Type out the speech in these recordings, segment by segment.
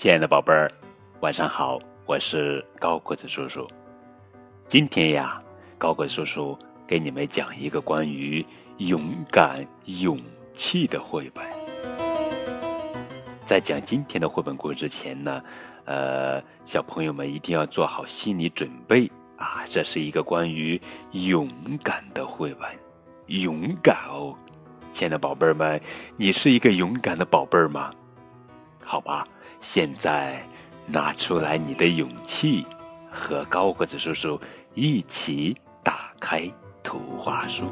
亲爱的宝贝儿，晚上好，我是高个子叔叔。今天呀，高个叔叔给你们讲一个关于勇敢、勇气的绘本。在讲今天的绘本故事之前呢，呃，小朋友们一定要做好心理准备啊！这是一个关于勇敢的绘本，勇敢哦，亲爱的宝贝儿们，你是一个勇敢的宝贝儿吗？好吧。现在，拿出来你的勇气，和高个子叔叔一起打开图画书。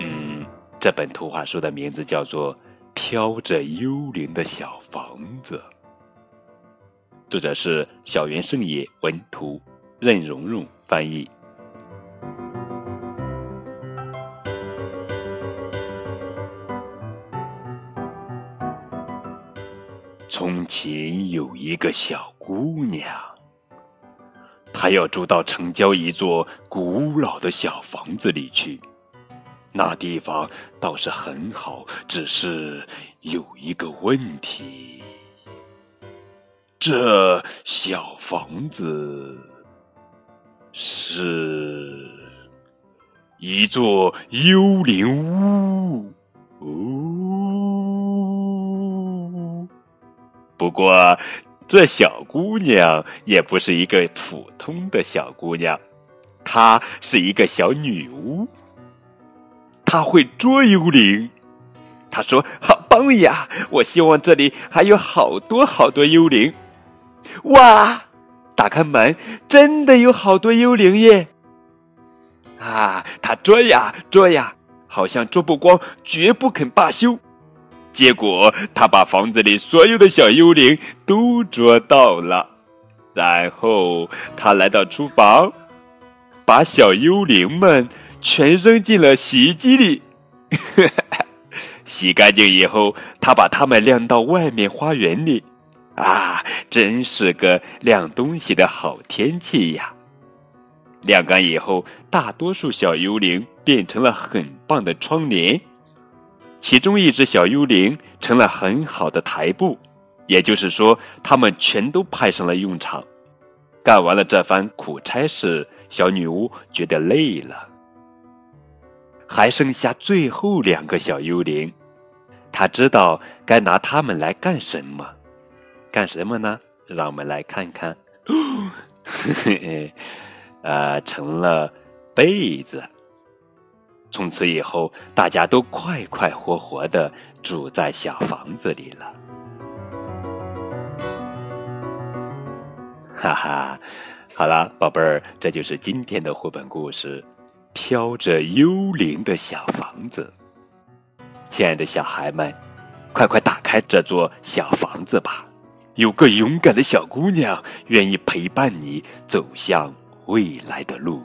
嗯，这本图画书的名字叫做《飘着幽灵的小房子》，作者是小原胜也，文图，任蓉蓉翻译。从前有一个小姑娘，她要住到城郊一座古老的小房子里去。那地方倒是很好，只是有一个问题：这小房子是一座幽灵屋哦。不过，这小姑娘也不是一个普通的小姑娘，她是一个小女巫。她会捉幽灵。她说：“好棒呀！我希望这里还有好多好多幽灵。”哇！打开门，真的有好多幽灵耶！啊，她捉呀捉呀，好像捉不光，绝不肯罢休。结果，他把房子里所有的小幽灵都捉到了，然后他来到厨房，把小幽灵们全扔进了洗衣机里。洗干净以后，他把它们晾到外面花园里。啊，真是个晾东西的好天气呀！晾干以后，大多数小幽灵变成了很棒的窗帘。其中一只小幽灵成了很好的台布，也就是说，他们全都派上了用场。干完了这番苦差事，小女巫觉得累了，还剩下最后两个小幽灵。她知道该拿它们来干什么？干什么呢？让我们来看看。呃，成了被子。从此以后，大家都快快活活的住在小房子里了。哈哈，好了，宝贝儿，这就是今天的绘本故事《飘着幽灵的小房子》。亲爱的小孩们，快快打开这座小房子吧！有个勇敢的小姑娘愿意陪伴你走向未来的路。